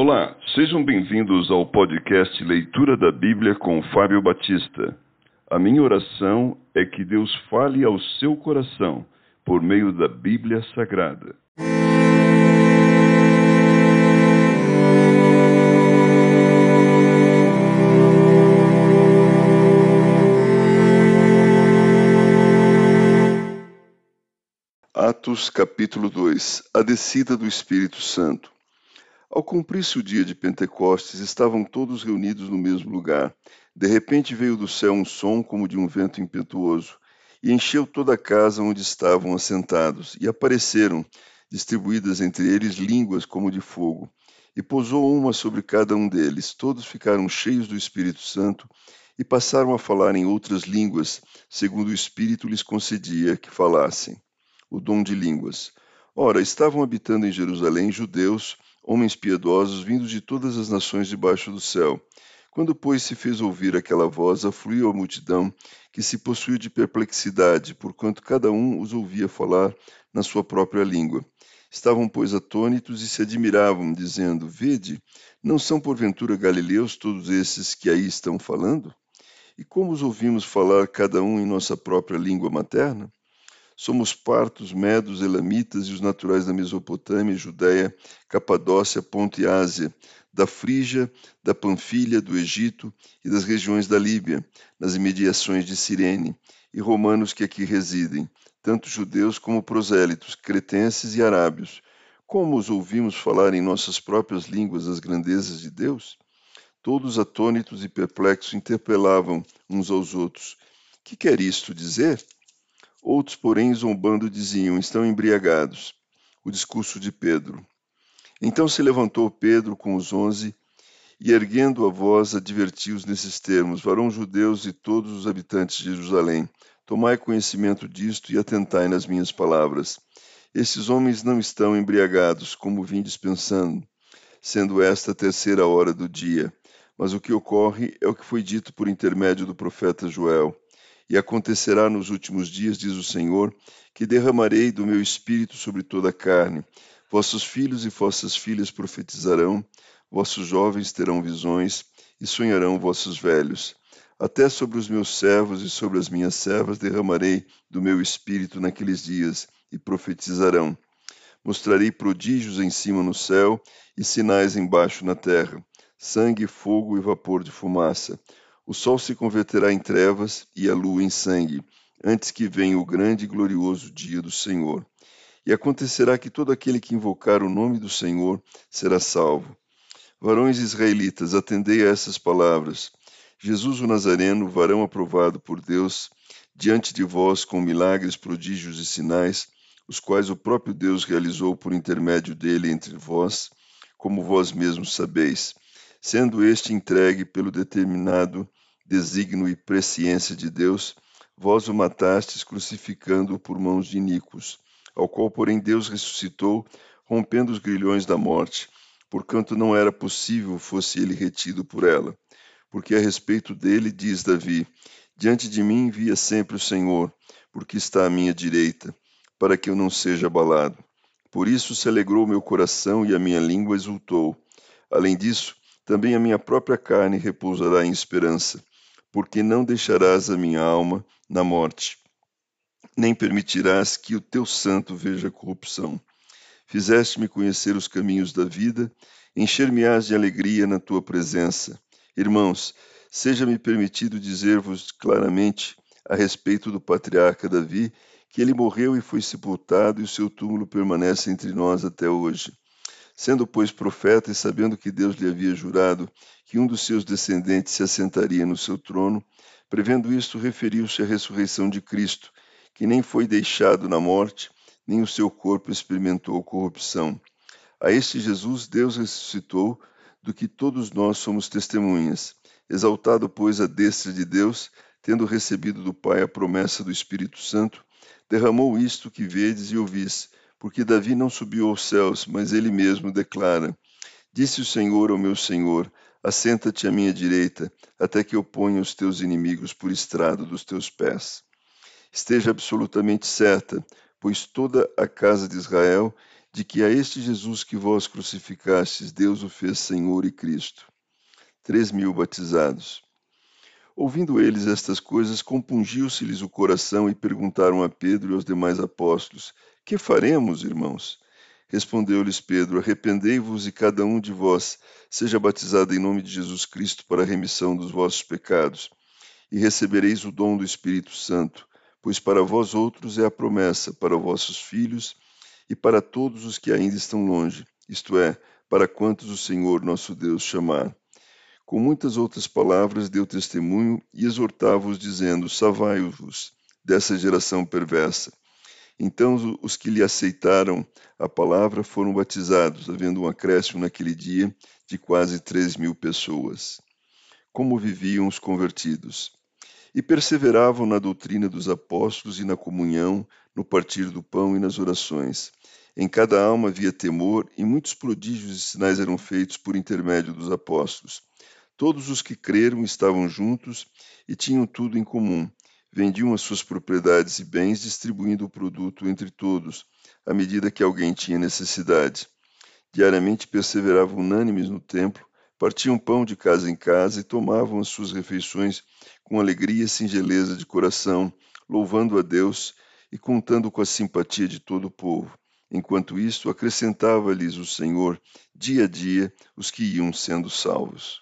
Olá, sejam bem-vindos ao podcast Leitura da Bíblia com Fábio Batista. A minha oração é que Deus fale ao seu coração por meio da Bíblia Sagrada. Atos capítulo 2 A descida do Espírito Santo ao cumprir-se o dia de Pentecostes, estavam todos reunidos no mesmo lugar. De repente veio do céu um som como de um vento impetuoso, e encheu toda a casa onde estavam assentados, e apareceram, distribuídas entre eles, línguas como de fogo, e pousou uma sobre cada um deles. Todos ficaram cheios do Espírito Santo e passaram a falar em outras línguas, segundo o Espírito lhes concedia que falassem. O dom de línguas. Ora, estavam habitando em Jerusalém judeus homens piedosos vindos de todas as nações debaixo do céu. Quando, pois, se fez ouvir aquela voz, afluiu a multidão, que se possuiu de perplexidade, porquanto cada um os ouvia falar na sua própria língua. Estavam, pois, atônitos e se admiravam, dizendo: Vede, não são porventura galileus todos esses que aí estão falando? E como os ouvimos falar cada um em nossa própria língua materna? Somos partos, medos, elamitas e os naturais da Mesopotâmia, Judéia, Capadócia, Ponto e Ásia, da Frígia, da Panfilha, do Egito e das regiões da Líbia, nas imediações de Cirene, e romanos que aqui residem, tanto judeus como prosélitos, cretenses e arábios. Como os ouvimos falar em nossas próprias línguas as grandezas de Deus? Todos atônitos e perplexos interpelavam uns aos outros: Que quer isto dizer? Outros, porém, zombando, diziam: Estão embriagados. O discurso de Pedro. Então se levantou Pedro com os onze e, erguendo a voz, advertiu-os nesses termos: Varão judeus e todos os habitantes de Jerusalém, tomai conhecimento disto e atentai nas minhas palavras. Esses homens não estão embriagados, como vim dispensando, sendo esta a terceira hora do dia. Mas o que ocorre é o que foi dito por intermédio do profeta Joel. E acontecerá nos últimos dias, diz o Senhor, que derramarei do meu espírito sobre toda a carne. Vossos filhos e vossas filhas profetizarão, vossos jovens terão visões e sonharão vossos velhos. Até sobre os meus servos e sobre as minhas servas derramarei do meu espírito naqueles dias e profetizarão. Mostrarei prodígios em cima no céu e sinais embaixo na terra: sangue, fogo e vapor de fumaça. O sol se converterá em trevas e a lua em sangue, antes que venha o grande e glorioso dia do Senhor. E acontecerá que todo aquele que invocar o nome do Senhor será salvo. Varões israelitas, atendei a essas palavras. Jesus o Nazareno, varão aprovado por Deus, diante de vós com milagres, prodígios e sinais, os quais o próprio Deus realizou por intermédio dele entre vós, como vós mesmos sabeis, sendo este entregue pelo determinado desígnio e presciência de Deus, vós o matastes crucificando-o por mãos de Nicos, ao qual, porém, Deus ressuscitou, rompendo os grilhões da morte, porquanto não era possível fosse ele retido por ela. Porque a respeito dele diz Davi: Diante de mim via sempre o Senhor, porque está à minha direita, para que eu não seja abalado. Por isso se alegrou meu coração e a minha língua exultou. Além disso, também a minha própria carne repousará em esperança, porque não deixarás a minha alma na morte, nem permitirás que o teu santo veja corrupção. Fizeste-me conhecer os caminhos da vida, encher-me-ás de alegria na tua presença. Irmãos, seja-me permitido dizer-vos claramente a respeito do patriarca Davi, que ele morreu e foi sepultado, e o seu túmulo permanece entre nós até hoje. Sendo, pois, profeta e sabendo que Deus lhe havia jurado que um dos seus descendentes se assentaria no seu trono, prevendo isto, referiu-se à ressurreição de Cristo, que nem foi deixado na morte, nem o seu corpo experimentou corrupção. A este Jesus Deus ressuscitou, do que todos nós somos testemunhas. Exaltado, pois, a destra de Deus, tendo recebido do Pai a promessa do Espírito Santo, derramou isto que vedes e ouvis porque Davi não subiu aos céus, mas ele mesmo declara: Disse o Senhor ao meu Senhor: Assenta-te à minha direita, até que eu ponha os teus inimigos por estrado dos teus pés. Esteja absolutamente certa, pois toda a casa de Israel de que a este Jesus que vós crucificastes, Deus o fez Senhor e Cristo. Três mil batizados. Ouvindo eles estas coisas, compungiu-se-lhes o coração e perguntaram a Pedro e aos demais apóstolos: Que faremos, irmãos? Respondeu-lhes Pedro: Arrependei-vos e cada um de vós seja batizado em nome de Jesus Cristo para a remissão dos vossos pecados, e recebereis o dom do Espírito Santo, pois para vós outros é a promessa, para vossos filhos e para todos os que ainda estão longe, isto é, para quantos o Senhor nosso Deus chamar. Com muitas outras palavras deu testemunho e exortava-os, dizendo: Savai-vos dessa geração perversa. Então os que lhe aceitaram a palavra foram batizados, havendo um acréscimo naquele dia de quase três mil pessoas. Como viviam os convertidos? E perseveravam na doutrina dos apóstolos e na comunhão, no partir do pão e nas orações. Em cada alma havia temor, e muitos prodígios e sinais eram feitos por intermédio dos apóstolos. Todos os que creram estavam juntos e tinham tudo em comum. Vendiam as suas propriedades e bens, distribuindo o produto entre todos, à medida que alguém tinha necessidade. Diariamente perseveravam unânimes no templo, partiam pão de casa em casa e tomavam as suas refeições com alegria e singeleza de coração, louvando a Deus e contando com a simpatia de todo o povo. Enquanto isto, acrescentava-lhes o Senhor, dia a dia, os que iam sendo salvos.